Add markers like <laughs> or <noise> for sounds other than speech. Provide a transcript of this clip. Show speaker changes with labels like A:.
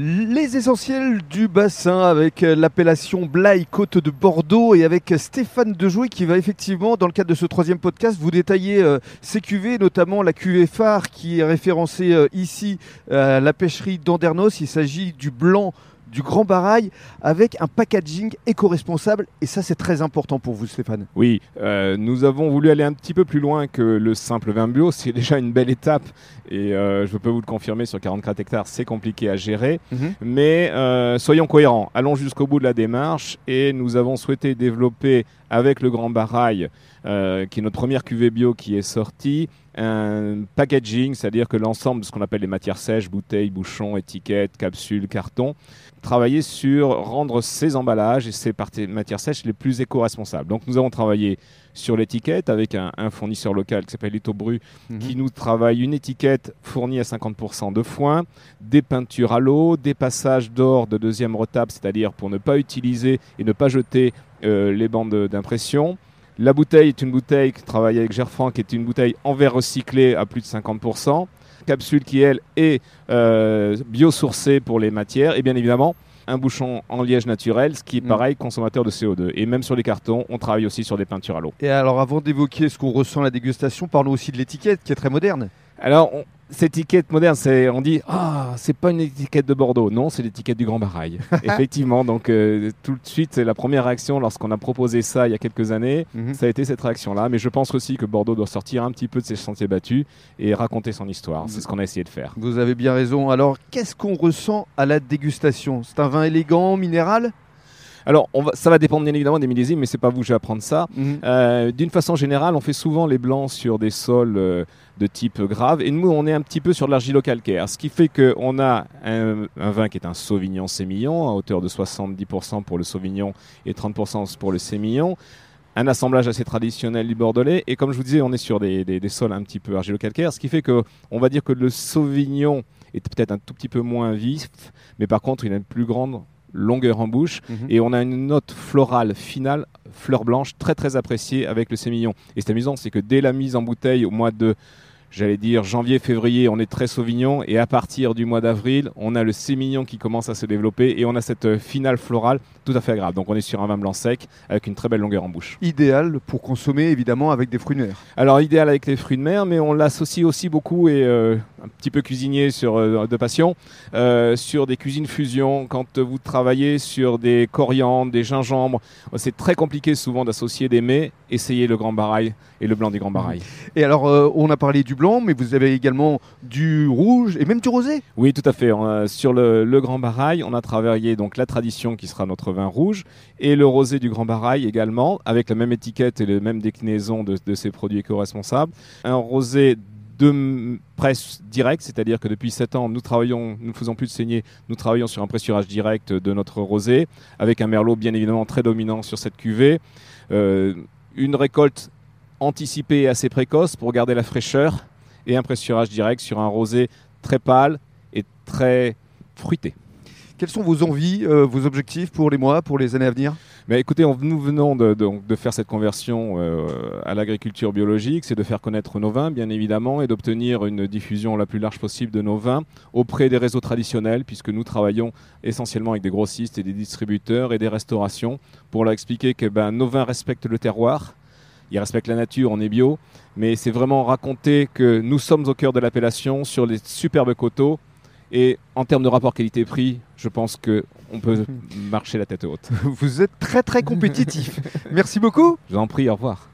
A: Les essentiels du bassin avec euh, l'appellation Blaye Côte de Bordeaux et avec Stéphane Dejouy qui va effectivement, dans le cadre de ce troisième podcast, vous détailler euh, ces cuvées, notamment la cuvée phare qui est référencée euh, ici à la pêcherie d'Andernos. Il s'agit du blanc du Grand Barail avec un packaging éco-responsable et ça c'est très important pour vous Stéphane.
B: Oui, euh, nous avons voulu aller un petit peu plus loin que le simple vin bio, c'est déjà une belle étape et euh, je peux vous le confirmer sur 44 hectares c'est compliqué à gérer,
A: Mhm.
B: mais euh, soyons cohérents, allons jusqu'au bout de la démarche et nous avons souhaité développer avec le Grand Barail, euh, qui est notre première cuvée bio qui est sortie, un packaging, c'est-à-dire que l'ensemble de ce qu'on appelle les matières sèches, bouteilles, bouchons, étiquettes, capsules, cartons, travailler sur rendre ces emballages et ces matières sèches les plus éco-responsables. Donc nous avons travaillé sur l'étiquette avec un, un fournisseur local qui s'appelle Lito Bru
A: Mhm.
B: qui nous travaille une étiquette fournie à 50% de foin, des peintures à l'eau, des passages d'or de deuxième retape, c'est-à-dire pour ne pas utiliser et ne pas jeter euh, les bandes d'impression. La bouteille est une bouteille qui travaille avec Gerfranc, qui est une bouteille en verre recyclé à plus de 50%. Capsule qui, elle, est euh, biosourcée pour les matières. Et bien évidemment, un bouchon en liège naturel, ce qui est
A: Mm.
B: pareil, consommateur de CO2. Et même sur les cartons, on travaille aussi sur des peintures à l'eau.
A: Et alors avant d'évoquer ce qu'on ressent à la dégustation, parlons aussi de l'étiquette qui est très moderne.
B: Alors, on- cette étiquette moderne, c'est, on dit, ah, c'est pas une étiquette de Bordeaux. Non, c'est l'étiquette du Grand Barail. <laughs> Effectivement, donc euh, tout de suite, c'est la première réaction lorsqu'on a proposé ça il y a quelques années.
A: Mhm.
B: Ça a été cette réaction-là. Mais je pense aussi que Bordeaux doit sortir un petit peu de ses sentiers battus et raconter son histoire. C'est ce qu'on a essayé de faire.
A: Vous avez bien raison. Alors qu'est-ce qu'on ressent à la dégustation? C'est un vin élégant, minéral?
B: Alors, on va, ça va dépendre bien évidemment des millésimes, mais c'est pas vous que je vais apprendre ça. Euh, D'une façon générale, on fait souvent les blancs sur des sols euh, de type grave, et nous, on est un petit peu sur de l'argilo-calcaire, ce qui fait qu'on a un, un vin qui est un Sauvignon Sémillon, à hauteur de 70% pour le Sauvignon et 30% pour le Sémillon. Un assemblage assez traditionnel du Bordelais, et comme je vous disais, on est sur des, des- des sols un petit peu argilo-calcaires, ce qui fait que on va dire que le Sauvignon est peut-être un tout petit peu moins vif, mais par contre, il a une plus grande longueur en bouche.
A: Mhm.
B: Et on a une note florale finale, fleur blanche, très très appréciée avec le sémillon. Et c'est amusant, c'est que dès la mise en bouteille au mois de, j'allais dire, janvier, février, on est très sauvignon. Et à partir du mois d'avril, on a le sémillon qui commence à se développer. Et on a cette euh, finale florale tout à fait agréable. Donc on est sur un vin blanc sec avec une très belle longueur en bouche.
A: Idéal pour consommer évidemment avec des fruits de mer.
B: Alors idéal avec les fruits de mer, mais on l'associe aussi beaucoup et euh, un petit peu cuisinier sur euh, de passion euh, sur des cuisines fusion. Quand vous travaillez sur des coriandres, des gingembres, c'est très compliqué souvent d'associer des mets. Essayez le Grand Barail et le blanc du Grand Barail.
A: Et alors euh, on a parlé du blanc, mais vous avez également du rouge et même du rosé.
B: Oui, tout à fait. A- sur le, le Grand Barail, on a travaillé donc la tradition qui sera notre vin rouge et le rosé du Grand Barail également, avec la même étiquette et la même déclinaison de, de ces produits éco-responsables. Un rosé de presse direct, c'est-à-dire que depuis 7 ans, nous travaillons, nous ne faisons plus de saignée, nous travaillons sur un pressurage direct de notre rosé, avec un merlot bien évidemment très dominant sur cette cuvée. Euh, une récolte anticipée et assez précoce pour garder la fraîcheur et un pressurage direct sur un rosé très pâle et très fruité.
A: Quelles sont vos envies, euh, vos objectifs pour les mois, pour les années à venir?
B: Mais écoutez, nous venons de faire cette conversion euh, à l'agriculture biologique, c'est de faire connaître nos vins, bien évidemment, et d'obtenir une diffusion la plus large possible de nos vins auprès des réseaux traditionnels, puisque nous travaillons essentiellement avec des grossistes et des distributeurs et des restaurations, pour leur expliquer que ben, nos vins respectent le terroir, ils respectent la nature, on est bio, mais c'est vraiment raconter que nous sommes au cœur de l'appellation sur les superbes coteaux. Et en termes de rapport qualité-prix, je pense qu'on peut <laughs> marcher la tête haute.
A: Vous êtes très très compétitif. <laughs> Merci beaucoup.
B: Je vous en prie, au revoir.